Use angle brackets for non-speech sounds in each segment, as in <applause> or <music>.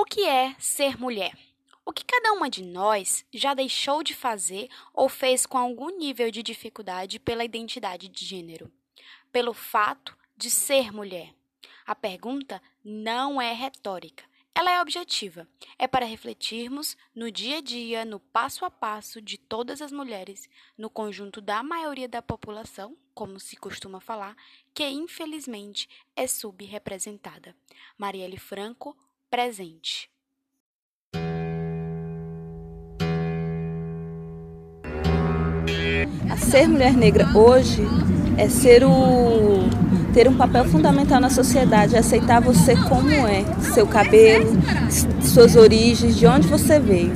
O que é ser mulher? O que cada uma de nós já deixou de fazer ou fez com algum nível de dificuldade pela identidade de gênero? Pelo fato de ser mulher. A pergunta não é retórica, ela é objetiva. É para refletirmos no dia a dia, no passo a passo de todas as mulheres, no conjunto da maioria da população, como se costuma falar, que infelizmente é subrepresentada. Marielle Franco, presente. A ser mulher negra hoje é ser o ter um papel fundamental na sociedade, é aceitar você como é, seu cabelo, suas origens, de onde você veio.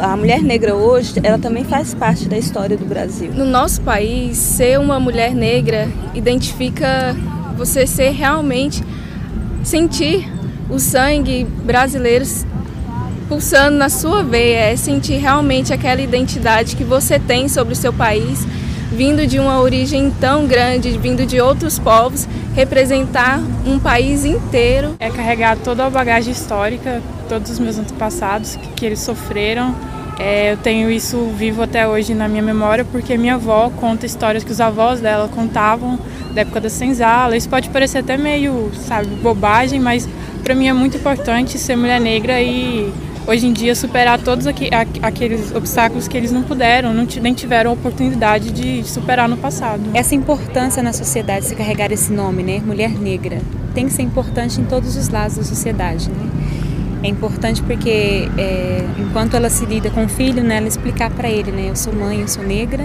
A mulher negra hoje, ela também faz parte da história do Brasil. No nosso país, ser uma mulher negra identifica você ser realmente sentir o sangue brasileiro pulsando na sua veia, é sentir realmente aquela identidade que você tem sobre o seu país, vindo de uma origem tão grande, vindo de outros povos, representar um país inteiro. É carregar toda a bagagem histórica, todos os meus antepassados que, que eles sofreram. É, eu tenho isso vivo até hoje na minha memória porque minha avó conta histórias que os avós dela contavam da época da senzala. Isso pode parecer até meio, sabe, bobagem, mas para mim é muito importante ser mulher negra e hoje em dia superar todos aqueles obstáculos que eles não puderam, não nem tiveram oportunidade de superar no passado. Essa importância na sociedade, se carregar esse nome, né, mulher negra, tem que ser importante em todos os lados da sociedade, né? É importante porque é, enquanto ela se lida com o filho, né, ela explicar para ele, né, eu sou mãe, eu sou negra,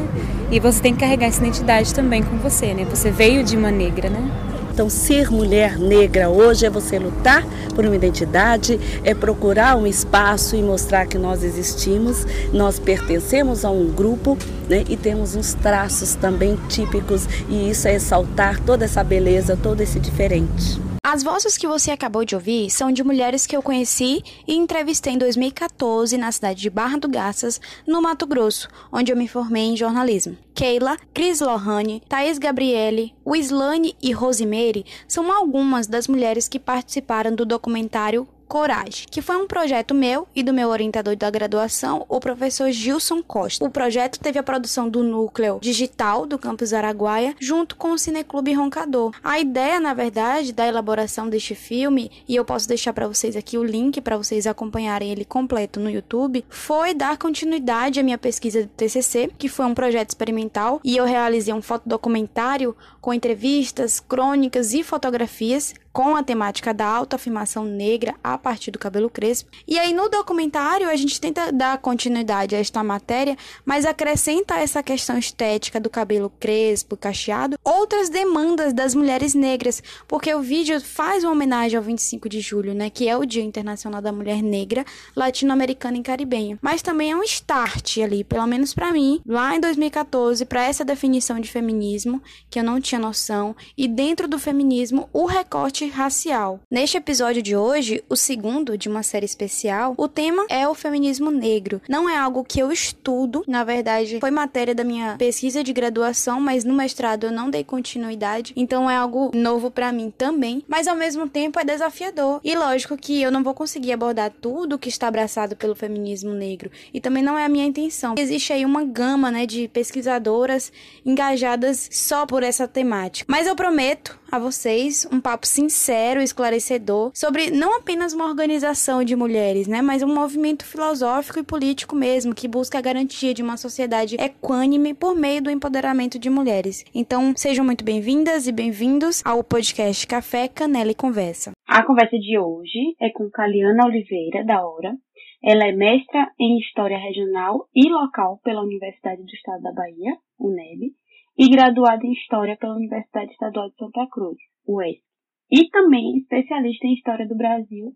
e você tem que carregar essa identidade também com você, né? Você veio de uma negra, né? Então, ser mulher negra hoje é você lutar por uma identidade, é procurar um espaço e mostrar que nós existimos, nós pertencemos a um grupo né, e temos uns traços também típicos, e isso é exaltar toda essa beleza, todo esse diferente. As vozes que você acabou de ouvir são de mulheres que eu conheci e entrevistei em 2014 na cidade de Barra do Garças, no Mato Grosso, onde eu me formei em jornalismo. Keila, Cris Lohane, Thaís Gabriele, Wislane e Rosemary são algumas das mulheres que participaram do documentário Coragem, que foi um projeto meu e do meu orientador da graduação, o professor Gilson Costa. O projeto teve a produção do núcleo digital do campus Araguaia, junto com o Cineclube Roncador. A ideia, na verdade, da elaboração deste filme, e eu posso deixar para vocês aqui o link para vocês acompanharem ele completo no YouTube, foi dar continuidade à minha pesquisa de TCC, que foi um projeto experimental, e eu realizei um fotodocumentário com entrevistas, crônicas e fotografias com a temática da autoafirmação negra a partir do cabelo crespo. E aí no documentário a gente tenta dar continuidade a esta matéria, mas acrescenta essa questão estética do cabelo crespo, cacheado, outras demandas das mulheres negras, porque o vídeo faz uma homenagem ao 25 de julho, né, que é o Dia Internacional da Mulher Negra, latino-americana e caribenha. Mas também é um start ali, pelo menos para mim, lá em 2014, para essa definição de feminismo que eu não tinha noção, e dentro do feminismo o recorte racial. Neste episódio de hoje, o segundo de uma série especial, o tema é o feminismo negro. Não é algo que eu estudo, na verdade, foi matéria da minha pesquisa de graduação, mas no mestrado eu não dei continuidade, então é algo novo para mim também, mas ao mesmo tempo é desafiador. E lógico que eu não vou conseguir abordar tudo que está abraçado pelo feminismo negro, e também não é a minha intenção. Existe aí uma gama, né, de pesquisadoras engajadas só por essa temática. Mas eu prometo a vocês um papo sincero esclarecedor sobre não apenas uma organização de mulheres, né, mas um movimento filosófico e político mesmo que busca a garantia de uma sociedade equânime por meio do empoderamento de mulheres. Então, sejam muito bem-vindas e bem-vindos ao podcast Café, Canela e Conversa. A conversa de hoje é com Caliana Oliveira, da Hora. Ela é mestra em História Regional e Local pela Universidade do Estado da Bahia, UNEB, e graduada em História pela Universidade Estadual de Santa Cruz, UESC, e também especialista em História do Brasil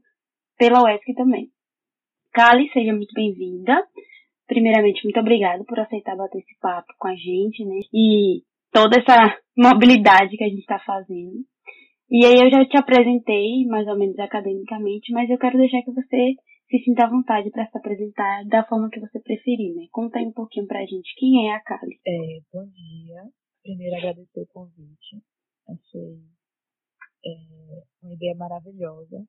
pela UESC também. Kali, seja muito bem-vinda. Primeiramente, muito obrigada por aceitar bater esse papo com a gente, né? E toda essa mobilidade que a gente está fazendo. E aí eu já te apresentei, mais ou menos academicamente, mas eu quero deixar que você se sinta à vontade para se apresentar da forma que você preferir, né? Conta aí um pouquinho pra gente quem é a Kali. É, bom dia. Primeiro agradecer o convite. Achei é, uma ideia maravilhosa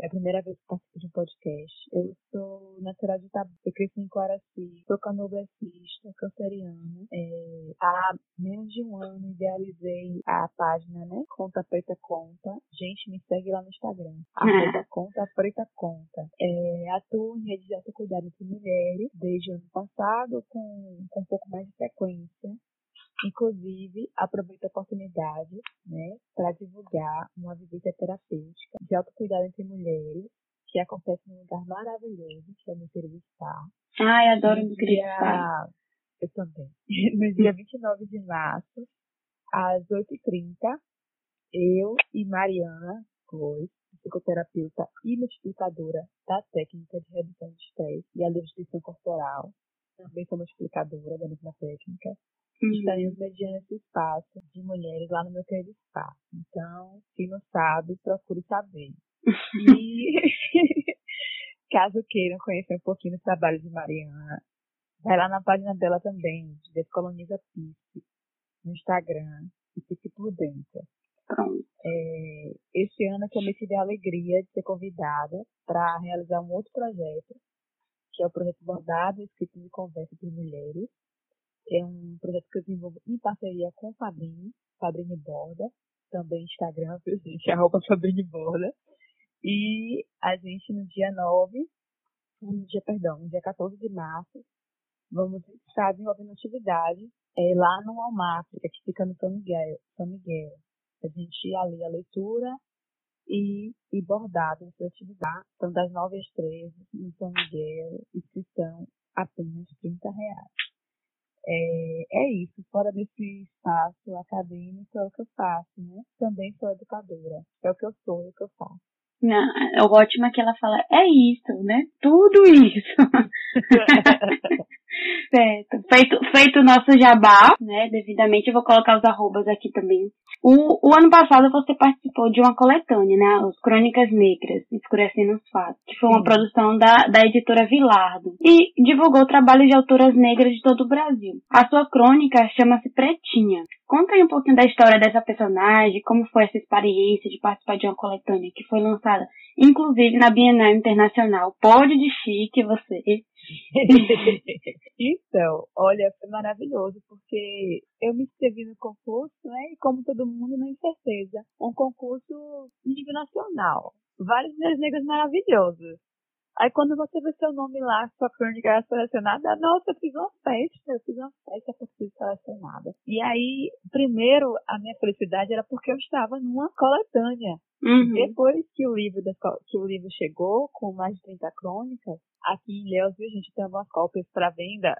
É a primeira vez que participo de um podcast. Eu sou natural de Itabu. Eu cresci em Coraci. Sou canoblecista, canceriana. É, há menos de um ano idealizei a página, né? Conta Preta Conta. Gente, me segue lá no Instagram. <laughs> Arroba Conta Preta Conta. É, atuo em rede de autocuidado entre mulheres desde o ano passado com, com um pouco mais de frequência. Inclusive, aproveito a oportunidade né, para divulgar uma visita terapêutica de autocuidado entre mulheres, que acontece num lugar maravilhoso, que é no interior do Spa. Ai, adoro no dia... Eu também. <laughs> No dia 29 de março, às 8h30, eu e Mariana Góes, psicoterapeuta e multiplicadora da técnica de redução de estresse e a nutrição corporal, também sou multiplicadora da mesma técnica. Estaremos mediando esse espaço de mulheres lá no meu querido espaço. Então, quem não sabe, procure saber. <laughs> e <laughs> caso queiram conhecer um pouquinho do trabalho de Mariana, vai lá na página dela também, Descoloniza Pique, no Instagram, e fique por dentro. É, este ano eu me tive a alegria de ser convidada para realizar um outro projeto, que é o projeto Bordado Escrito de Conversa de Mulheres, é um projeto que eu desenvolvo em parceria com o Fabrini, Fabrini Borda, também Instagram, viu, gente? <laughs> Arroba Fabrini Borda. E a gente no dia 9, no dia, perdão, no dia 14 de março, vamos estar desenvolvendo atividade é, lá no Almáfrica, que fica no São Miguel. São Miguel. A gente ali a leitura e, e bordado nessa atividade. Então, das 9 às 13, no São Miguel, inscrição apenas 30 reais. É, é isso, fora desse espaço acadêmico é o que eu faço, né? Também sou educadora, é o que eu sou, é o que eu faço. Não, é ótimo que ela fala, é isso, né? Tudo isso. <laughs> certo. Feito, feito o nosso jabá, né? Devidamente, eu vou colocar os arrobas aqui também. O, o ano passado você participou de uma coletânea, né? Os Crônicas Negras, Escurecendo os Fatos, que foi uma Sim. produção da, da editora Vilardo. E divulgou o trabalho de autoras negras de todo o Brasil. A sua crônica chama-se Pretinha. Conta aí um pouquinho da história dessa personagem, como foi essa experiência de participar de uma coletânea que foi lançada, inclusive na Bienal Internacional. Pode de chique você. <laughs> então, olha, foi maravilhoso, porque eu me inscrevi no concurso, né? E como todo mundo, na incerteza. Um concurso nível nacional. Várias mulheres negras maravilhosas. Aí quando você vê seu nome lá, sua crônica selecionada, nossa, eu fiz uma festa, eu fiz uma festa por ser selecionada. E aí, primeiro, a minha felicidade era porque eu estava numa coletânea. Uhum. Depois que o livro que o livro chegou com mais de 30 crônicas, aqui em Léus, viu, gente, tem algumas cópias para venda.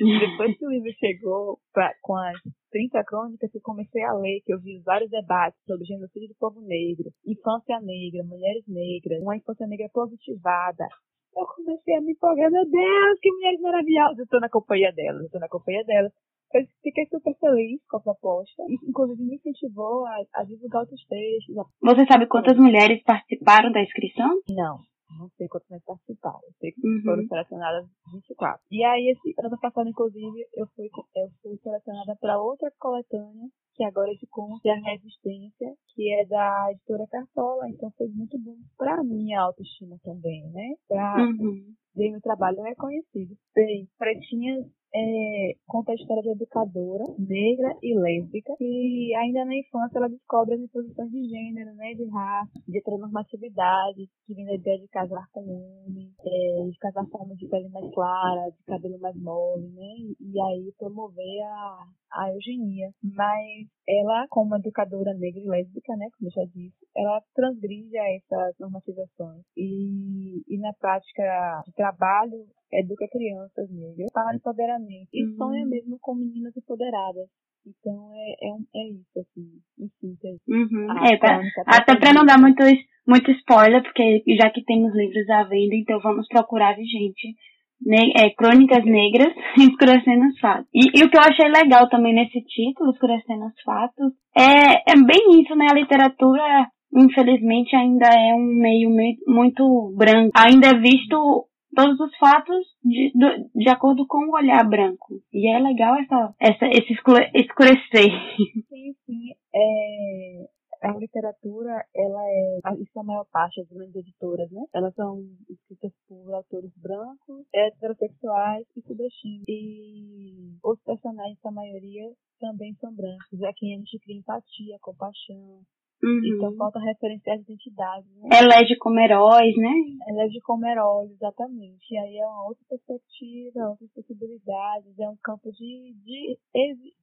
Depois que o livro chegou pra, com as 30 crônicas, que eu comecei a ler, que eu vi vários debates sobre genocídio do povo negro, infância negra, mulheres negras, uma infância negra positivada. Eu comecei a me empolgar, meu Deus, que mulheres maravilhosas! Eu tô na companhia delas, eu tô na companhia delas. Eu fiquei super feliz com a proposta e, inclusive, me incentivou a, a divulgar outros textos. Você sabe quantas mulheres participaram da inscrição? Não, não sei quantas mais participaram. Eu sei que uhum. foram selecionadas 24. E aí, esse ano passado, inclusive, eu fui, eu fui selecionada para outra coletânea, que agora é de contos e a Resistência, que é da editora Cartola. Então, foi muito bom para minha autoestima também, né? Pra uhum. ver meu trabalho reconhecido. Bem, Pretinhas é, conta a história de educadora negra e lésbica que ainda na infância ela descobre as imposições de gênero, né, de raça, de heteronormatividade, que vem da ideia de casar com homem, é, de casar com homem de pele mais clara, de cabelo mais mole, né, e aí promover a, a eugenia. Mas ela, como educadora negra e lésbica, né, como eu já disse, ela transgride essas normatizações e, e na prática de trabalho educa crianças negras para empoderamento e uhum. sonha mesmo com meninas empoderadas. Então é, é, é isso, assim, em síntese. Uhum. É, pra, até para não dar muito, muito spoiler, porque já que temos livros à venda, então vamos procurar, gente. Ne é, Crônicas Negras, <laughs> Escurecendo os Fatos. E, e, o que eu achei legal também nesse título, Escurecendo os Fatos, é, é bem isso, né? A literatura, infelizmente, ainda é um meio, meio muito branco. Ainda é visto todos os fatos de, de, acordo com o olhar branco. E é legal essa, essa, esse escurecer. <laughs> Sim, sim. É, a literatura, ela é, isso é a maior parte das grandes editoras, né? Elas são escritas por autores brancos, heterossexuais e sudestinos. E os personagens, a maioria, também são brancos. É quem a gente cria empatia, compaixão, Uhum. então falta referenciar as identidades, né? Elege como heróis, né? Elege como heróis, exatamente. E aí é uma outra perspectiva, outras possibilidades, é um campo de, de,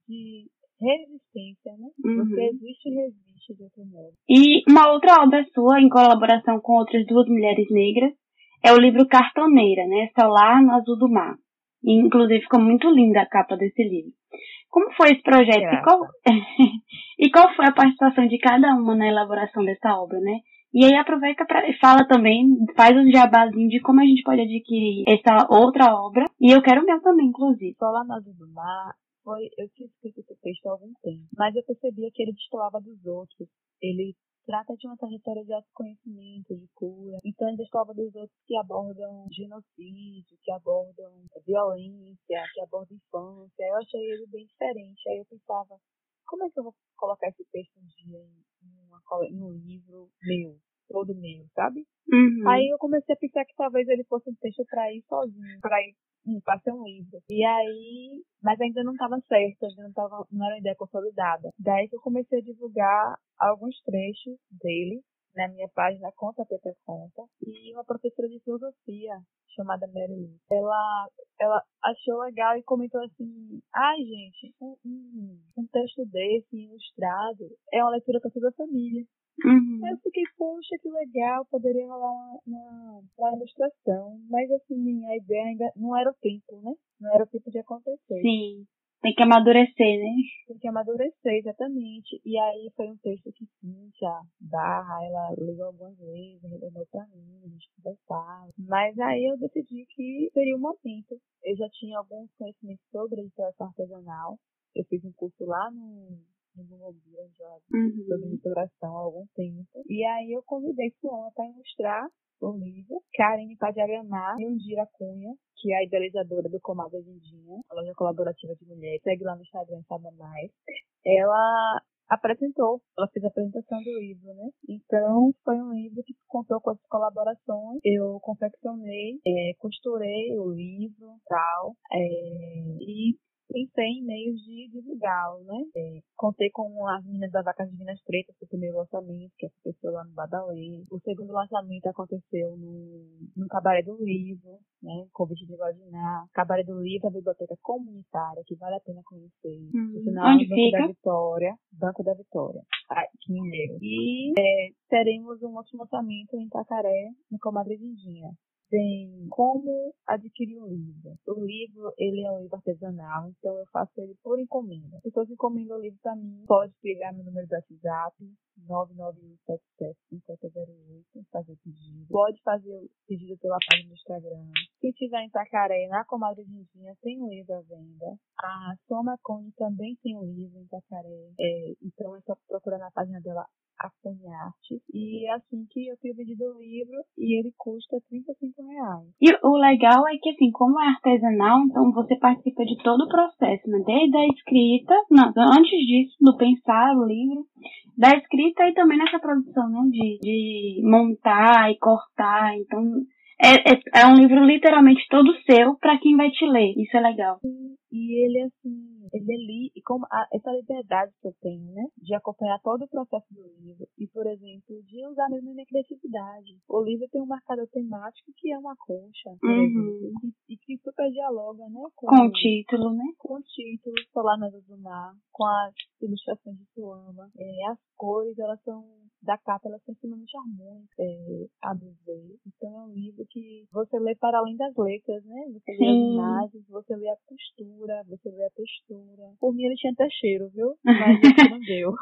de resistência, né? Uhum. Você existe e resiste de outro modo. E uma outra obra sua, em colaboração com outras duas mulheres negras, é o livro Cartoneira, né? Solar no Azul do Mar. E, inclusive ficou muito linda a capa desse livro. Como foi esse projeto? E qual, <laughs> e qual foi a participação de cada uma na elaboração dessa obra, né? E aí aproveita para fala também, faz um jabazinho de como a gente pode adquirir essa outra obra. E eu quero o meu também, inclusive. Solar Azul do Mar foi, eu tinha escrito esse texto há algum tempo, mas eu percebia que ele destoava dos outros. Ele trata de uma trajetória de autoconhecimento, de cura. Então ele destoava dos outros que abordam genocídio, que abordam violência, que abordam infância. Eu achei ele bem diferente. Aí eu pensava, como é que eu vou colocar esse texto um dia em, uma em um livro meu, todo meu, sabe? Uhum. Aí eu comecei a pensar que talvez ele fosse um texto para ir sozinho, para ir hum, para ser um livro. E aí, mas ainda não estava certo, ainda não, tava, não era uma ideia consolidada. Daí que eu comecei a divulgar alguns trechos dele na minha página Conta Peter Conta e uma professora de filosofia chamada Mary. Ela, ela achou legal e comentou assim: ai gente, um, um, um texto desse ilustrado é uma leitura para toda a família. Uhum. Eu fiquei, poxa, que legal, poderia rolar uma, uma ilustração. Mas assim, a ideia ainda não era o tempo, né? Não era o tempo de acontecer. Sim. Tem que amadurecer, né? Tem que amadurecer, exatamente. E aí foi um texto que Cíntia Barra, ela leu algumas vezes, retornou pra mim, a gente conversava. Mas aí eu decidi que seria o momento. Eu já tinha alguns conhecimentos sobre literatura artesanal. Eu fiz um curso lá no, onde eu Uhum. sobre restauração há algum tempo. E aí eu convidei Fulana para ilustrar o livro, Karen Padiagamar e Undira Cunha, que é a idealizadora do Comadre Lindinha, a loja colaborativa de mulheres. Segue lá no Instagram, sabe mais. Ela apresentou, ela fez a apresentação do livro, né? Então, foi um livro que contou com as colaborações. Eu confeccionei, é, costurei o livro tal, é, e pensei em meios de divulgá-lo, né? É, contei com as meninas da Vacas Divinas Pretas, que foi o primeiro lançamento, que aconteceu lá no Badalê. O segundo lançamento aconteceu no, no Cabaré do Livro, né? Convite de Guadiná. Cabaré do Livro, a biblioteca comunitária, que vale a pena conhecer. Hum. Sinal, Onde Banco fica? da Vitória. Banco da Vitória. Aqui em Mineiro. E é, teremos um outro lançamento em Itacaré, no Comadre Lindinha tem como adquirir um livro. O livro, ele é um livro artesanal, então eu faço ele por encomenda. Se você encomenda o livro para mim, pode pegar meu número do WhatsApp, 991775008, fazer o pedido. Pode fazer o pedido pela página do Instagram. Se tiver em Itacaré, na Comadre Lindinha, tem um livro à venda. A Soma Cone também tem um livro em Itacaré. É, então é só procurar na página dela a Arte. E é assim que eu tenho vendido o livro e ele custa 35 reais. E o legal é que, assim, como é artesanal, então você participa de todo o processo, né? Desde a escrita, não, antes disso, do pensar o livro, da escrita e também nessa produção, né? De, de montar e cortar. Então, é, é, é um livro literalmente todo seu para quem vai te ler. Isso é legal. E ele, assim, ele é li, e como a, essa liberdade que eu tenho, né? De acompanhar todo o processo do livro e, por exemplo, de usar mesmo a minha criatividade. O livro tem um marcador temático que é uma concha, por Uhum. exemplo, e, e que super dialoga, né? Com o título, né? com o título Solar na do Mar, com as ilustrações de Suama. É, as cores, elas são, da capa, elas são extremamente harmônicas, é, a do ver. Então é um livro que você lê para além das letras, né? Você lê as Sim. imagens, você lê a costura, você lê a textura. Por mim ele tinha até cheiro, viu? Mas isso não <laughs> deu.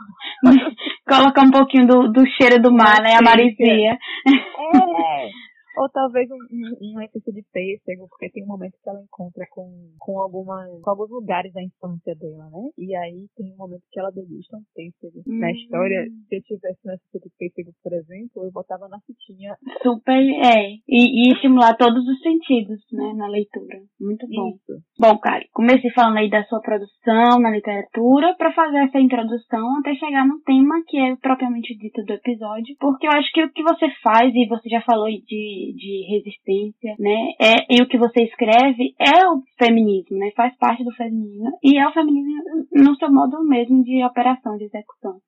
Colocar um pouquinho do, do cheiro do mar, né? A marisia. É. Ou talvez um, um, um essência de pêssego, porque tem um momento que ela encontra com, com, alguma, com alguns lugares da infância dela, né? E aí tem um momento que ela degusta um pêssego. Hum. Na história, se eu tivesse um essência de pêssego, por exemplo, eu botava na fitinha. Super, é. E, e estimular todos os sentidos, né, na leitura. Muito bom. Isso. Bom, Kari, comecei falando aí da sua produção na literatura para fazer essa introdução até chegar no tema que é propriamente dito do episódio, porque eu acho que o que você faz, e você já falou de, de resistência, né, é, e o que você escreve é o feminismo, né, faz parte do feminismo, e é o feminismo no seu modo mesmo de operação, de execução.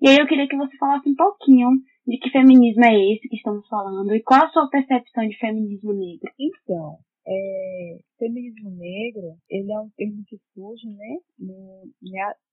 E aí eu queria que você falasse um pouquinho de que feminismo é esse que estamos falando e qual a sua percepção de feminismo negro. Então, é, feminismo negro, ele é um termo que surge, né, no,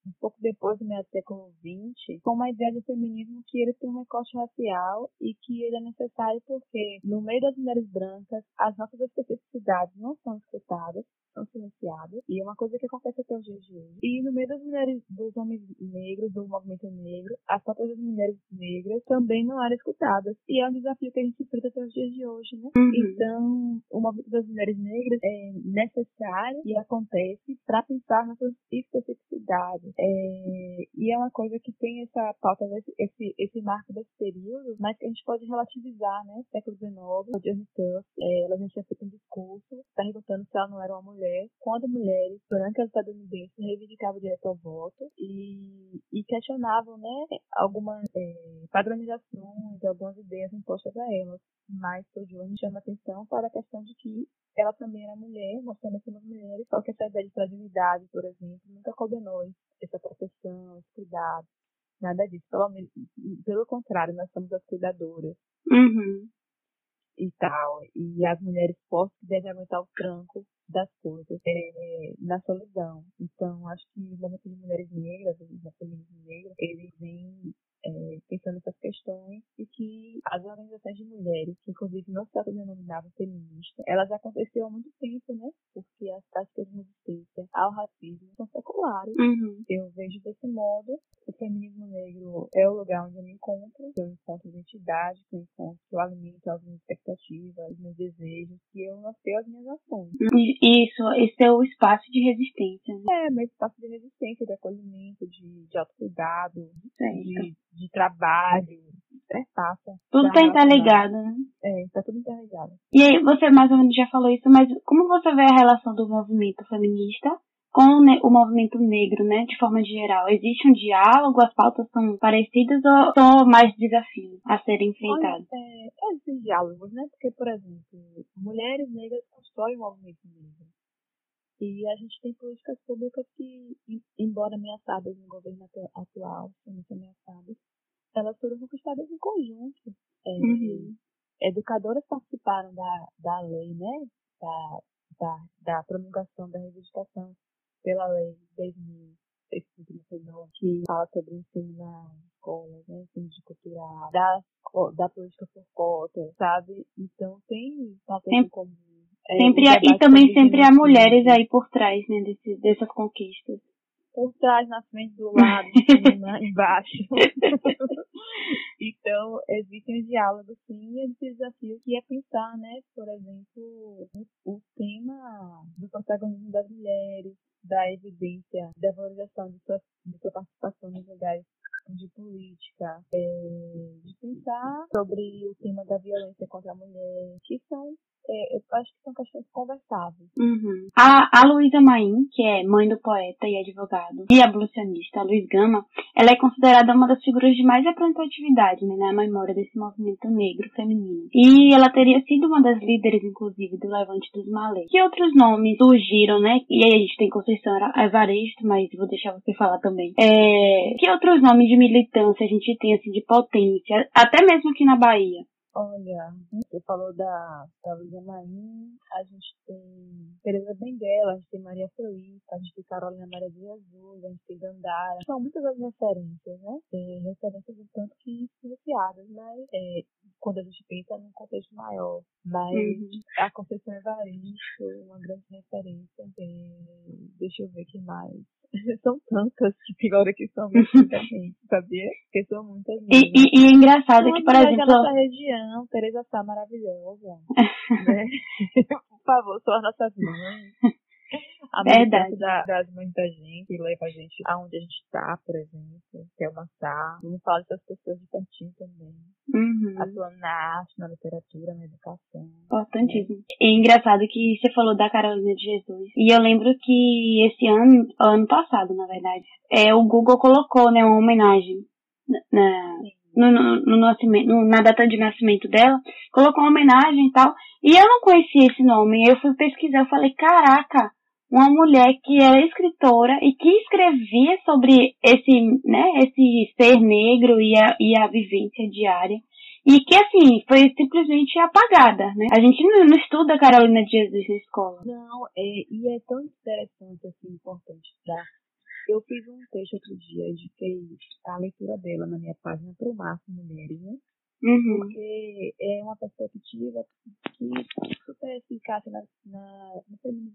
um pouco depois do meio século XX, com uma ideia de feminismo que ele tem um recorte racial e que ele é necessário porque, no meio das mulheres brancas, as nossas especificidades não são escutadas, são silenciadas, e é uma coisa que acontece até os dias de hoje. E no meio das mulheres, dos homens negros, do movimento negro, as próprias mulheres negras também não eram escutadas. E é um desafio que a gente enfrenta até os dias de hoje, né? Uhum. Então, o movimento das mulheres negras é necessário e acontece para pensar nossas especificidades. É, e é uma coisa que tem essa pauta, esse, esse marco desse período, mas que a gente pode relativizar, né? Século XIX, a Johnny Tuff, é, ela já tinha feito um discurso perguntando se ela não era uma mulher, quando mulheres brancas estadunidenses reivindicavam o direito ao voto e, e questionavam, né? Algumas é, padronizações, algumas ideias impostas a elas. Mas Johnny chama atenção para a questão de que ela também era mulher, nós também somos mulheres, só que essa ideia de fragilidade, por exemplo, nunca coube nós, essa proteção, esse cuidado, nada disso. Pelo, pelo contrário, nós somos as cuidadoras. Uhum. E tal. E as mulheres fortes que devem aguentar o tranco das coisas é, na solidão. Então, acho que o movimento de mulheres negras, o feminismo negro, ele vem é, pensando nessas questões e que as organizações de mulheres, que inclusive não se autodenominavam feministas, elas aconteceram há muito tempo, né? Porque as práticas de resistência ao racismo são seculares. Uhum. Eu vejo desse modo, feminismo negro é o lugar onde eu me encontro, que eu encontro identidade, que eu encontro, que eu alimento as minhas expectativas, os meus desejos, que eu nasceu as minhas ações. Isso, esse é o espaço de resistência. Né? É, meu espaço de resistência, de acolhimento, de, de autocuidado, de de trabalho, é fácil. Tudo tá interligado, né? É, tá tudo interligado. E aí, você mais ou menos já falou isso, mas como você vê a relação do movimento feminista com o movimento negro, né, de forma geral? Existe um diálogo, as pautas são parecidas ou são mais desafios a serem enfrentados? É, existem diálogos, né, porque, por exemplo, mulheres negras constroem o movimento negro. E a gente tem políticas públicas que, embora ameaçadas no governo atual, muito ameaçadas, elas foram conquistadas em conjunto. É, uhum. Educadoras participaram da, da lei, né? Da, da, da promulgação da reivindicação pela lei 10.639, que fala sobre o ensino na escola, né? Ensino de cultura, da, da política por cota, sabe? Então tem pautas em comum é, sempre e também sempre há mulheres aí por trás, né, desse, dessas conquistas. Por trás, na frente, do lado, <laughs> <laughs> embaixo. <laughs> então, existem os diálogos, sim, e esse desafio que é pensar, né, por exemplo, o, tema do protagonismo das mulheres, da evidência, da valorização de sua, de sua participação nos lugares de política, é, de pensar sobre o tema da violência contra a mulher, que são é, eu acho que são questões conversáveis. Uhum. A, a Luísa Maim, que é mãe do poeta e advogado, e abolicionista Luiz Gama, ela é considerada uma das figuras de mais representatividade né, na memória desse movimento negro feminino. E ela teria sido uma das líderes, inclusive, do Levante dos Malês. Que outros nomes surgiram, né? E aí a gente tem Conceição Evaristo, mas vou deixar você falar também. É, que outros nomes de militância a gente tem, assim, de potência, até mesmo aqui na Bahia? Olha, você falou da, da Luísa Maim, a gente tem Teresa Benguela, a gente tem Maria Felipe, a gente tem Carolina Maria de Jesus, a gente tem Dandara. São muitas as referências, né? Referências um tanto que silenciadas, mas é, quando a gente pensa num contexto maior. Mas uhum. a Conceição Evaristo, uma grande referência. É, deixa eu ver que mais. <laughs> são tantas que agora que são muita <laughs> gente, sabia? Porque são muitas e, e, e, é engraçado que, por exemplo... da nossa região, Tereza Sá maravilhosa, <laughs> né? por favor, são as nossas mães. A Verdade. Da, das muita gente que leva a gente aonde a gente está, por exemplo, que é uma sala. Vamos falar dessas pessoas de pertinho também. Uhum. Atuando na arte, na literatura, na educação. Importantíssimo. É engraçado que você falou da Carolina de Jesus. E eu lembro que esse ano, ano passado, na verdade, é, o Google colocou né, uma homenagem na, no, no, no, nascimento, na data de nascimento dela, colocou uma homenagem e tal. E eu não conhecia esse nome. Eu fui pesquisar, eu falei, caraca, uma mulher que é escritora e que escrevia sobre esse, né, esse ser negro e a, e a vivência diária. E que, assim, foi simplesmente apagada, né? A gente não, não estuda Carolina de Jesus na escola. Não, é, e é tão interessante, assim, importante pra... Eu fiz um texto outro dia, indiquei a leitura dela na minha página para o Marco Mulheres, né? Uhum. Porque é uma perspectiva que super eficaz na, na, no feminismo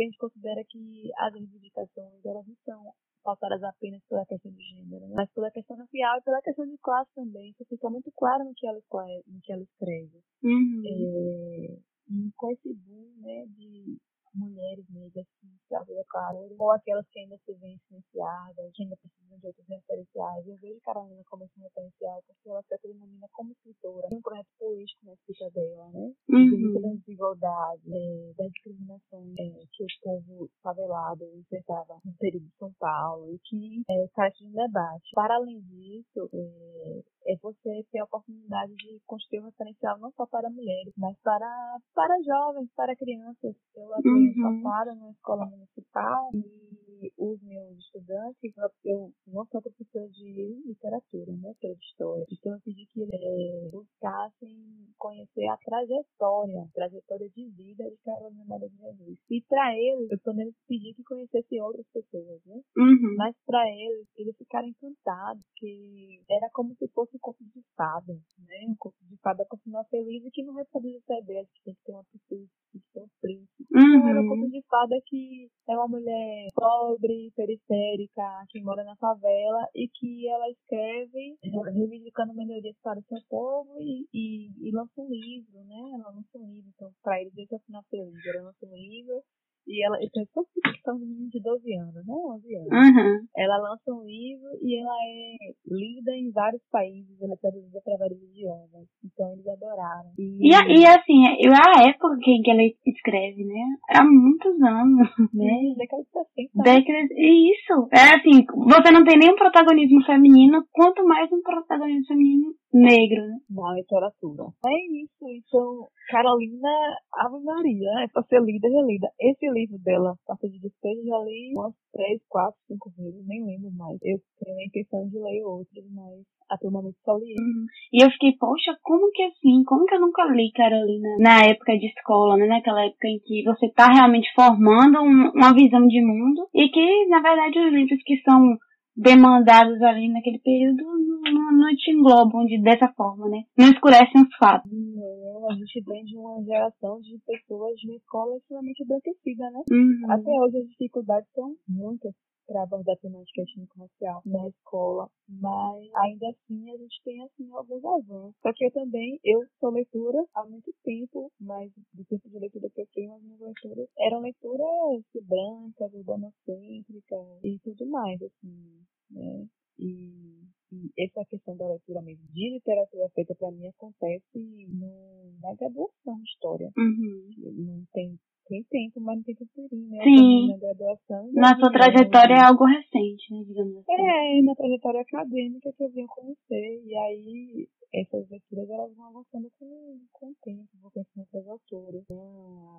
porque a gente considera que as reivindicações elas não são pautadas apenas pela questão de gênero, né? mas pela questão racial e pela questão de classe também. Isso fica muito claro no que ela, no que ela escreve. Uhum. É, e com esse boom né, de mulheres negras que se autodeclaram, ou aquelas que ainda se veem silenciadas, que ainda precisam de outros referenciais. Eu vejo Carolina como esse referencial porque ela se denomina como escritora. Tem um projeto político na escrita dela, né? Uhum. De luta das desigualdades, é, da discriminação é, que o povo favelado enfrentava no período de São Paulo e que é, carece de um debate. Para além disso, é, é você ter a oportunidade de construir um referencial não só para mulheres, mas para, para jovens, para crianças. Eu atuei uhum. passada numa escola municipal e os meus estudantes, eu não sou professora de literatura, né, de história, então eu pedi que eles buscassem conhecer a trajetória, a trajetória de vida de Carolina Maria de Jesus. E para eles, eu também pedi que conhecessem outras pessoas, né? Uhum. Mas para eles, eles ficaram encantados, que era como se fosse um conto de fada, né? Um conto de fada continua feliz e que não essa ideia de que tem que ter uma pessoa, tem que ter um príncipe. Uhum. Era um conto de fada que é uma mulher pobre, periférica, que mora na favela e que ela escreve reivindicando melhorias para o seu povo e, e, e lança um livro, né? Ela lança um livro, então para eles esse é o final feliz. Ela lança um livro e ela, então, que são meninos de 12 anos, né? 11 anos. Uhum. Ela lança um livro e ela é lida em vários países, ela é traduzida para vários idiomas. Então eles adoraram. E, e, e assim, a época em que ela escreve, né? Há muitos anos, né? Década de 60. Década, isso. É assim, você não tem nenhum protagonismo feminino, quanto mais um protagonismo feminino negro, né? Na literatura. É isso. Então, Carolina Ave Maria, é para ser lida e relida. Esse livro dela, Passa de Despejo, já li umas três, quatro, cinco vezes, nem lembro mais. Eu tenho a intenção de ler outros, mas até o momento só li. Uhum. E eu fiquei, poxa, como que assim? Como que eu nunca li Carolina na época de escola, né? Naquela época em que você tá realmente formando um, uma visão de mundo e que, na verdade, os livros que são demandados ali naquele período não, não te englobam de, dessa forma, né? Não escurecem os fatos. Não, a gente vem de uma geração de pessoas de uma escola extremamente embranquecida, né? Uhum. Até hoje as dificuldades são muitas para abordar temática étnico-racial na escola, mas ainda assim a gente tem assim alguns avanços. Só que eu também, eu sou leitura há muito tempo, mas do tempo de leitura que eu tenho, as minhas leituras eram leituras brancas, urbanocêntricas e tudo mais, assim, né? E, e essa questão da leitura mesmo, de literatura feita para mim acontece no, na graduação de história. Uhum. Não tem tem tempo, mas não tem temporinho, né? Sim. Na graduação. Na sua trajetória é algo recente, né, digamos assim. É, na trajetória acadêmica que eu vim conhecer. E aí, essas leituras, elas vão avançando com, com o tempo. Vou conhecendo outras autores. Ana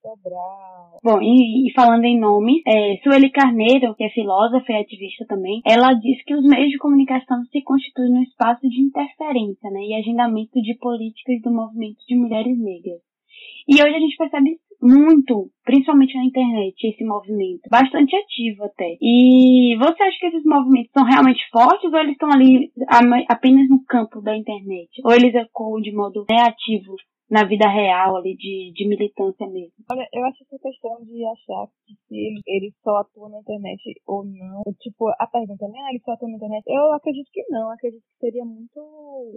Sobral. Bom, e, e, falando em nome, é, Sueli Carneiro, que é filósofa e ativista também, ela diz que os meios de comunicação se constituem um espaço de interferência, né, e agendamento de políticas do movimento de mulheres negras. E hoje a gente percebe muito, principalmente na internet, esse movimento. Bastante ativo até. E você acha que esses movimentos são realmente fortes ou eles estão ali apenas no campo da internet? Ou eles ecoam de modo reativo na vida real ali de, de militância mesmo? Olha, eu acho essa questão de achar que se ele, ele só atua na internet ou não, tipo, a pergunta, né, ah, ele só atua na internet, eu acredito que não, acredito que seria muito,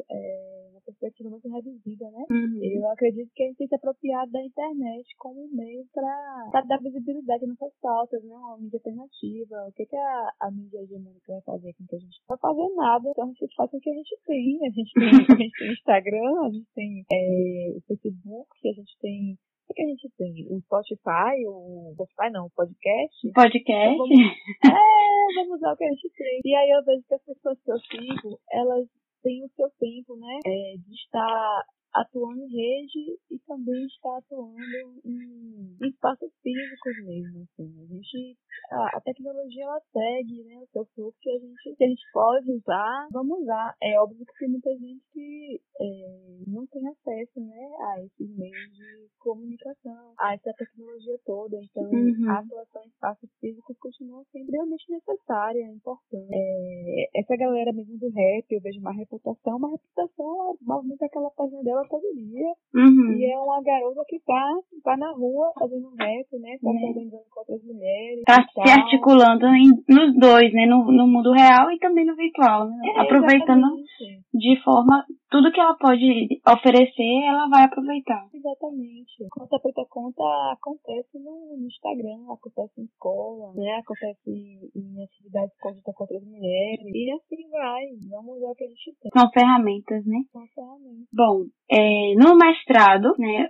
é, uma perspectiva muito reduzida, né? Uhum. Eu acredito que a gente tem que se apropriar da internet como um meio para dar visibilidade nessas pautas, né, uma mídia alternativa, o que que a, a mídia hegemônica vai fazer com que a gente não vai fazer nada, então a gente faz o que a gente tem, a gente tem, a gente tem Instagram, a gente tem é, Facebook, a gente tem o que a gente tem? O Spotify, o Spotify não, o podcast? Podcast. Então vamos, é, vamos usar o que a gente tem. E aí eu vejo que as pessoas que eu sigo, elas têm o seu tempo, né? É, de estar atuando em rede e também está atuando em, em espaços físicos mesmo. Assim. A, gente, a, a, tecnologia ela segue né, o seu fluxo que a, gente, que a gente pode usar, vamos usar. É óbvio que tem muita gente que é, não tem acesso né, a esses meios de comunicação, a essa tecnologia toda. Então, uhum. a atuação em espaços físicos continua sendo realmente necessária, importante. É, essa galera mesmo do rap, eu vejo uma reputação, uma reputação, movimenta aquela página dela todo dia. Uhum. E é uma garota que tá, tá na rua fazendo rap, né? Tá se organizando com outras mulheres. Tá se articulando em, nos dois, né? No, no mundo real e também no virtual, né? É, Aproveitando exatamente. de forma tudo que ela pode oferecer, ela vai aproveitar. Exatamente. Conta preta conta acontece no, no, Instagram, acontece em escola, né? Acontece em atividades conjuntas com outras mulheres. E assim vai. Vamos ver o que a gente tem. São ferramentas, né? São ferramentas. Bom, é, no mestrado, né?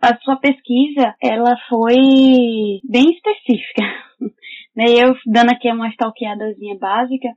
A sua pesquisa, ela foi bem específica. <laughs> né? Eu dando aqui uma stalkeadazinha básica,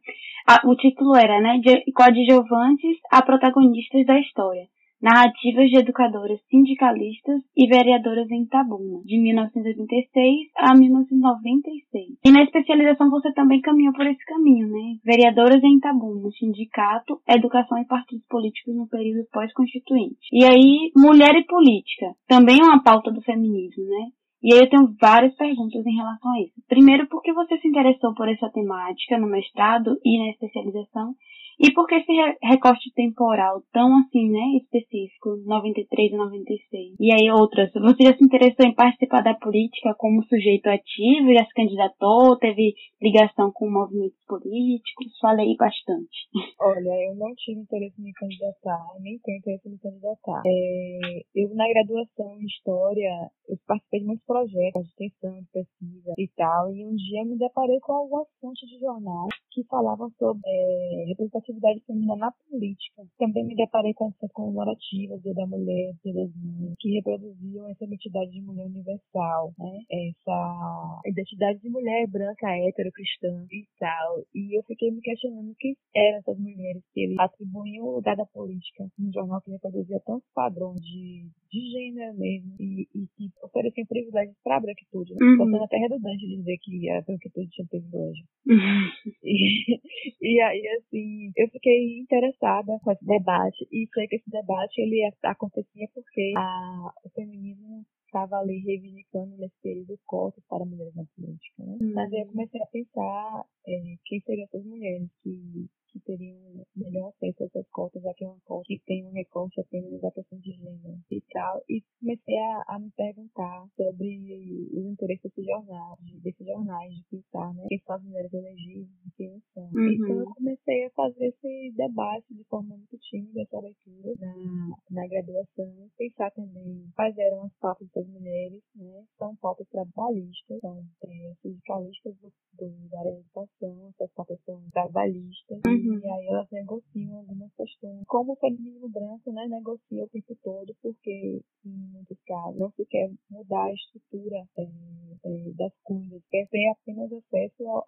o título era, né, de coadjuvantes a protagonistas da história. Narrativas de educadoras sindicalistas e vereadoras em Itabuna, de 1986 a 1996. E na especialização você também caminhou por esse caminho, né? Vereadoras em Itabuna, sindicato, educação e partidos políticos no período pós-constituinte. E aí, mulher e política, também é uma pauta do feminismo, né? E aí eu tenho várias perguntas em relação a isso. Primeiro, por que você se interessou por essa temática no mestrado e na especialização? E por que esse recorte temporal tão assim, né, específico, 93 e 96? E aí outras, você já se interessou em participar da política como sujeito ativo, já se candidatou, teve ligação com movimentos políticos? Falei bastante. Olha, eu não tive interesse em me candidatar, nem tenho interesse em me candidatar. É, eu, na graduação em História, eu participei de muitos projetos de extensão, de pesquisa e tal, e um dia me deparei com algumas fontes de jornais que falavam sobre é, representatividade feminina na política. Também me deparei com essas comemorativas, Dia da Mulher, Dia das Mães, que reproduziam essa identidade de mulher universal, né? essa identidade de mulher branca, hétero, cristã e tal. E eu fiquei me questionando quem eram essas mulheres que eles atribuíam o lugar da política num jornal que reproduzia tantos padrões de, de gênero mesmo e, e que ofereciam privilégios para a branquitude. Né? Uhum. Até redundante dizer que a branquitude tinha privilégio. Uhum. <laughs> E, <laughs> e aí, assim, eu fiquei interessada com esse debate e sei que esse debate ele acontecia porque a, o feminismo estava ali reivindicando nesse período cotas para mulheres na política, né? Uhum. Mas aí eu comecei a pensar é, quem seriam essas mulheres que que teriam melhor acesso a essas cotas, já que é uma cota que tem um recorte apenas da questão de gênero e tal. E comecei a, a me perguntar sobre os interesses desses jornais, desses jornais, de pensar, né, quem são as mulheres elegíveis e não são. Uhum. Então eu comecei a fazer esse debate de forma muito tímida, essa leitura na, na graduação, pensar também quais eram as pautas das mulheres, né, são pautas trabalhistas, são é, sindicalistas do, do, da área de educação, essas pautas são trabalhistas, uhum. Uhum. E aí elas negociam algumas questões. Como o feminismo branco, né, negocia o tempo todo, porque em muitos casos não se quer mudar a estrutura é, é, das coisas, quer ter apenas a,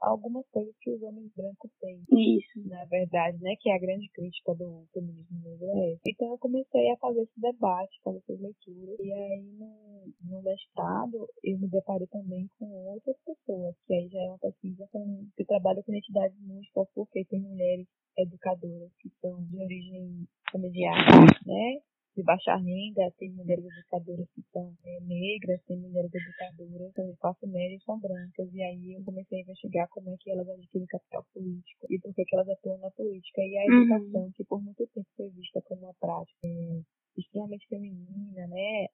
algumas coisas que os homens brancos têm. Isso. Na verdade, né, que é a grande crítica do feminismo negro é essa. Então eu comecei a fazer esse debate, fazer essas leituras, e aí no, no mestrado eu me deparei também com outras pessoas, que aí já é uma pesquisa com, que trabalha com identidades múltiplas, porque tem mulheres educadoras que são de origem familiar, né? De baixa renda, tem mulheres educadoras que são é, negras, tem mulheres educadoras que são de classe média e são brancas. E aí eu comecei a investigar como é que elas adquirem capital político e por que, que elas atuam na política. E a uhum. educação, uhum. que por muito tempo foi vista como uma prática é, extremamente feminina, né,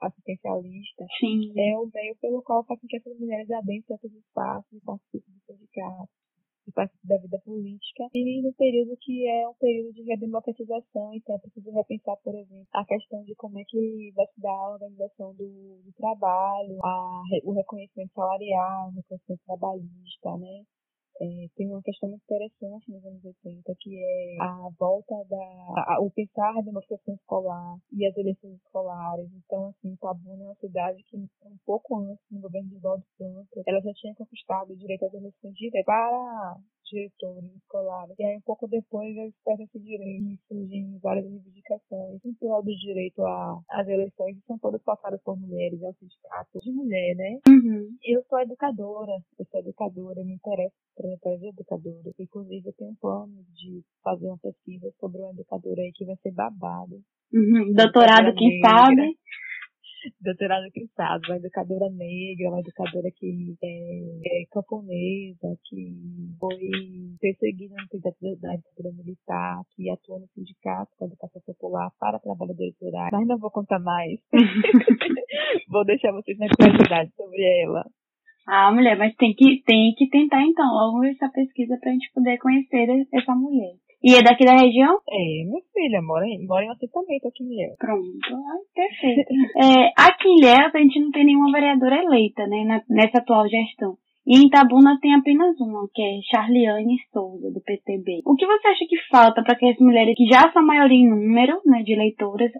assistencialista, Sim. é o meio pelo qual faz com que essas mulheres adentrem esses espaços e participem do sindicato, e participem da vida política, e no período que é um período de redemocratização, então é preciso repensar, por exemplo, a questão de como é que vai se dar a organização do, do trabalho, a, o reconhecimento salarial, o reconhecimento trabalhista, né, é, tem uma questão muito interessante nos anos 80, que é a volta da. A, o pensar a democracia escolar e as eleições escolares. Então, assim, Itabuna é uma cidade que, um pouco antes, no governo de Valdo Santos, ela já tinha conquistado o direito às eleições diretas para diretores escolares. E aí, um pouco depois, eles perdem esse direito e surgem várias reivindicações em prol do direito às eleições, e são todas passadas por mulheres, é um sindicato de mulher, né? Uhum. Eu sou educadora, eu sou educadora, me interesso trajetória de educadora. Inclusive, eu tenho um plano de fazer uma pesquisa sobre uma educadora aí que vai ser babado. Uhum. Doutorado, quem sabe? <laughs> doutorado quem sabe, uma educadora negra, uma educadora que é, é camponesa, que foi perseguida na ditadura, na ditadura militar, que atua no sindicato com a educação popular para trabalhadores rurais. Mas não vou contar mais. <laughs> <laughs> vou deixar vocês na curiosidade sobre ela. Ah, mulher, mas tem que, tem que tentar então logo essa pesquisa pra gente poder conhecer essa mulher. E é daqui da região? É, minha filha, mora em, mora em assentamento aqui em Ilhéus. Pronto, ai, perfeito. <laughs> é, aqui em Ilhéus a gente não tem nenhuma vereadora eleita, né, na, nessa atual gestão. E em Itabuna tem apenas uma, que é Charliane Souza, do PTB. O que você acha que falta para que as mulheres que já são maioria em número, né, de eleitoras,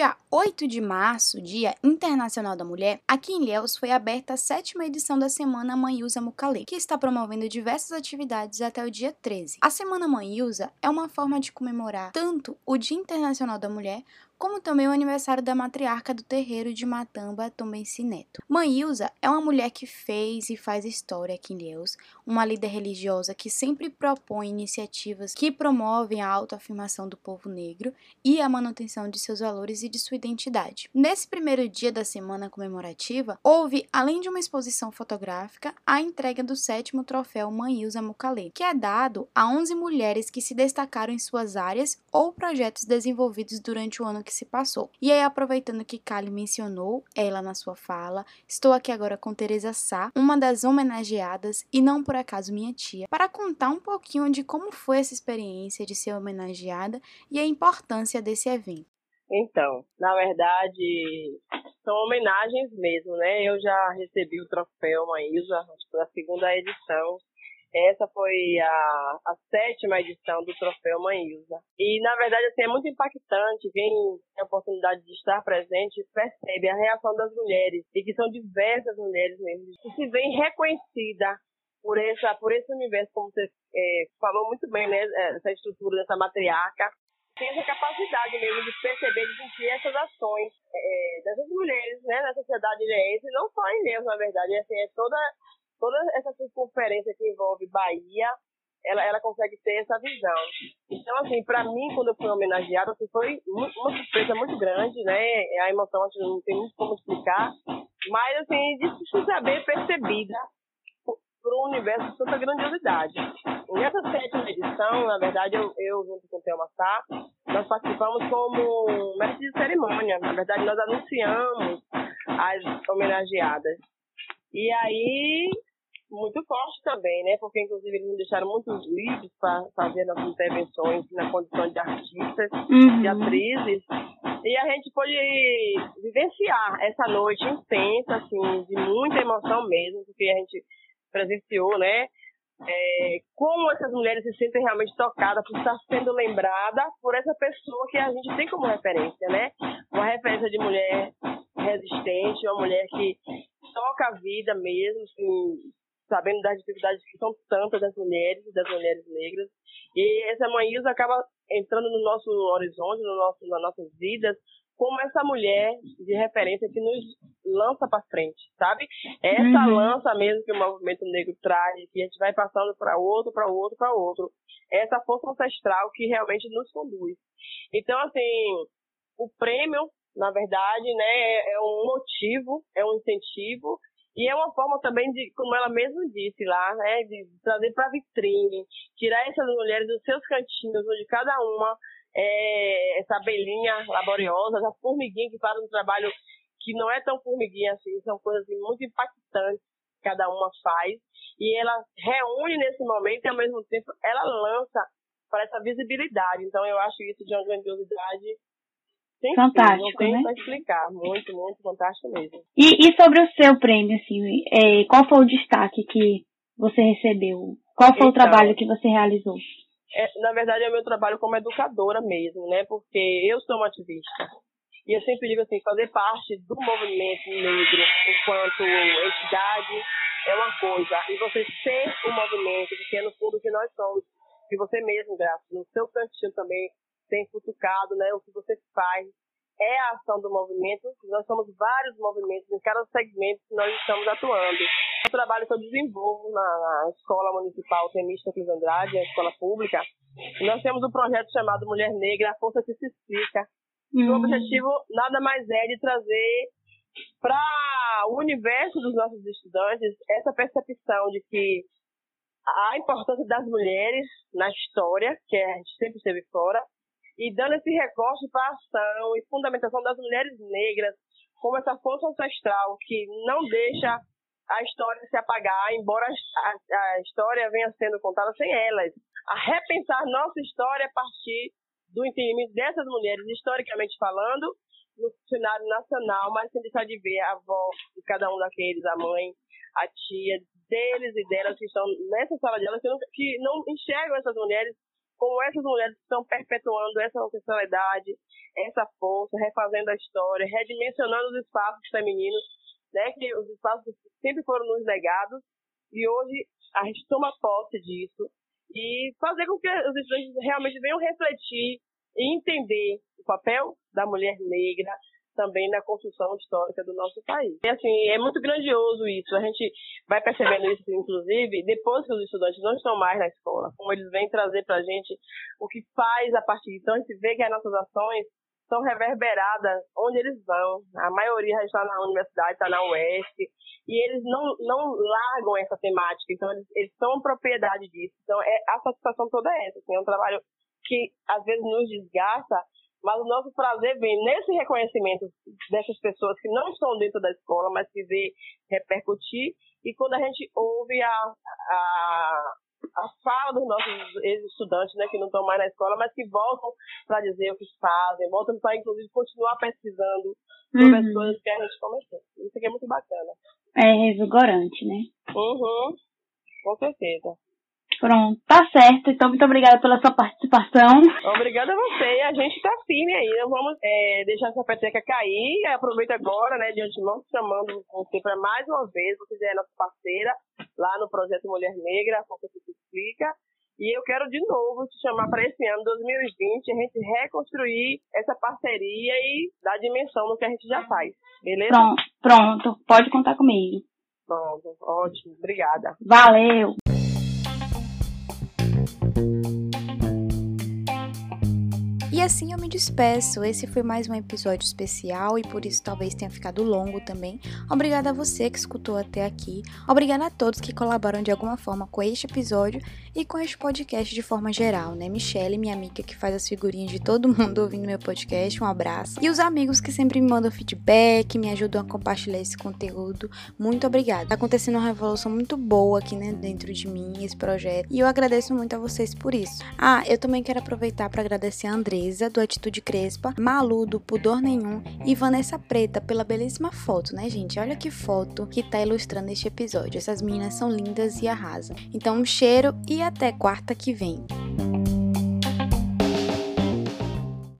dia 8 de março, Dia Internacional da Mulher, aqui em Ilhéus foi aberta a sétima edição da Semana Mãe Usa Mucalê, que está promovendo diversas atividades até o dia 13. A Semana Mãe Usa é uma forma de comemorar tanto o Dia Internacional da Mulher como também o aniversário da matriarca do terreiro de Matamba, Tombenci Neto. Mãe Ilza é uma mulher que fez e faz história aqui em Ilhéus, uma líder religiosa que sempre propõe iniciativas que promovem a autoafirmação do povo negro e a manutenção de seus valores e de sua identidade. Nesse primeiro dia da semana comemorativa, houve, além de uma exposição fotográfica, a entrega do sétimo troféu Mãe Ilza Mucalê, que é dado a 11 mulheres que se destacaram em suas áreas ou projetos desenvolvidos durante o ano que se passou. E aí, aproveitando que Kali mencionou ela na sua fala, estou aqui agora com Teresa Sá, uma das homenageadas e não por acaso minha tia, para contar um pouquinho de como foi essa experiência de ser homenageada e a importância desse evento. Então, na verdade, são homenagens mesmo, né? Eu já recebi o troféu Maísa, acho que foi a segunda edição. Essa foi a, a sétima edição do troféu Maísa. E, na verdade, assim, é muito impactante. Quem tem a oportunidade de estar presente percebe a reação das mulheres, e que são diversas mulheres mesmo, que se veem reconhecida por, essa, por esse universo, como você é, falou muito bem, né? Essa estrutura dessa matriarca tem essa capacidade mesmo de perceber, de sentir essas ações é, dessas mulheres, né, na sociedade ilhéense, não só em Deus, na verdade, assim, é toda, toda essa circunferência que envolve Bahia, ela, ela consegue ter essa visão. Então, assim, para mim, quando eu fui homenageada, assim, foi uma surpresa muito grande, né, a emoção, acho não tem muito como explicar, mas, assim, de saber percebida por um universo de tanta grandiosidade. Nessa sétima edição, na verdade, eu, eu junto com o Thelma Sá, nós participamos como mestre de cerimônia. Na verdade, nós anunciamos as homenageadas. E aí, muito forte também, né? Porque, inclusive, eles me deixaram muitos vídeos para fazer nossas intervenções na condição de artistas, Uhum. de atrizes. E a gente pôde vivenciar essa noite intensa, assim, de muita emoção mesmo, porque a gente presenciou, né? É, como essas mulheres se sentem realmente tocadas por estar sendo lembrada por essa pessoa que a gente tem como referência, né? Uma referência de mulher resistente, uma mulher que toca a vida mesmo, assim, sabendo das dificuldades que são tantas das mulheres, das mulheres negras. E essa mãe Ilza acaba entrando no nosso horizonte, no nosso, nas nossas vidas, como essa mulher de referência que nos lança para frente, sabe? Essa Uhum. lança mesmo que o movimento negro traz, que a gente vai passando para outro, para outro, para outro. Essa força ancestral que realmente nos conduz. Então, assim, o prêmio na verdade, né, é, é um motivo, é um incentivo e é uma forma também de, como ela mesma disse lá, né, de trazer para a vitrine, tirar essas mulheres dos seus cantinhos, onde cada uma é essa abelhinha laboriosa, essa formiguinha que faz um trabalho que não é tão formiguinha assim, são coisas assim, muito impactantes que cada uma faz. E ela reúne nesse momento e ao mesmo tempo ela lança para essa visibilidade. Então eu acho isso de uma grandiosidade fantástico, não tem né? explicar. Muito, muito fantástico mesmo. E, e sobre o seu prêmio, assim, é, qual foi o destaque que você recebeu? Qual foi então, o trabalho que você realizou? É, na verdade, é o meu trabalho como educadora mesmo, né? Porque eu sou uma ativista. E eu sempre digo assim, fazer parte do movimento negro enquanto entidade é uma coisa. E você ser um movimento, porque é no fundo o que nós somos. Que você mesmo, Graça, no seu cantinho também tem futucado, né? O que você faz é a ação do movimento. Nós somos vários movimentos em cada segmento que nós estamos atuando. O trabalho que eu desenvolvo na, Escola Municipal Temista Cruz Andrade, a escola pública, nós temos um projeto chamado Mulher Negra, a Força que se explica. E o uhum. objetivo nada mais é de trazer para o universo dos nossos estudantes essa percepção de que a importância das mulheres na história, que a gente sempre esteve fora, e dando esse recorte para a ação e fundamentação das mulheres negras como essa força ancestral que não deixa a história se apagar, embora a, a história venha sendo contada sem elas. A repensar nossa história a partir do entendimento dessas mulheres, historicamente falando, no cenário nacional, mas sem deixar de ver a avó de cada um daqueles, a mãe, a tia deles e delas que estão nessa sala de que não, que não enxergam essas mulheres como essas mulheres estão perpetuando essa ancestralidade, essa força, refazendo a história, redimensionando os espaços femininos, né, que os espaços sempre foram nos negados, e hoje a gente toma posse disso e fazer com que os estudantes realmente venham refletir e entender o papel da mulher negra, também na construção histórica do nosso país. E assim, é muito grandioso isso. A gente vai percebendo isso, inclusive, depois que os estudantes não estão mais na escola, como eles vêm trazer para a gente o que faz a partir. Então, a gente vê que as nossas ações são reverberadas onde eles vão. A maioria já está na universidade, está na UESC, e eles não, não largam essa temática. Então, eles, eles são propriedade disso. Então, é, a satisfação toda é essa. Assim, é um trabalho que, às vezes, nos desgasta, mas o nosso prazer vem nesse reconhecimento dessas pessoas que não estão dentro da escola, mas que vê repercutir. E quando a gente ouve a, a, a fala dos nossos ex-estudantes, né, que não estão mais na escola, mas que voltam para dizer o que fazem, voltam para, inclusive, continuar pesquisando sobre uhum. as coisas que a gente começou. Isso aqui é muito bacana. É revigorante, né? Uhum, com certeza. Pronto, tá certo. Então, muito obrigada pela sua participação. Obrigada a você. A gente tá firme aí. Não vamos é, deixar essa peteca cair. Aproveita agora, né, de antemão, chamando você para mais uma vez. Você é nossa parceira lá no projeto Mulher Negra, como você se explica. E eu quero de novo te chamar para esse ano 2020, a gente reconstruir essa parceria e dar dimensão no que a gente já faz. Beleza? Pronto, pronto. Pode contar comigo. Pronto, ótimo. Obrigada. Valeu. E assim eu me despeço. Esse foi mais um episódio especial e por isso talvez tenha ficado longo também. Obrigada a você que escutou até aqui. Obrigada a todos que colaboram de alguma forma com este episódio e com este podcast de forma geral, né? Michelle, minha amiga que faz as figurinhas de todo <laughs> mundo ouvindo meu podcast, um abraço. E os amigos que sempre me mandam feedback, me ajudam a compartilhar esse conteúdo. Muito obrigada. Tá acontecendo uma revolução muito boa aqui, né, dentro de mim, esse projeto. E eu agradeço muito a vocês por isso. Ah, eu também quero aproveitar para agradecer a Andresa do Atitude Crespa, Malu, do Pudor Nenhum e Vanessa Preta pela belíssima foto, né, gente? Olha que foto que tá ilustrando este episódio. Essas meninas são lindas e arrasam. Então, um cheiro e até quarta que vem.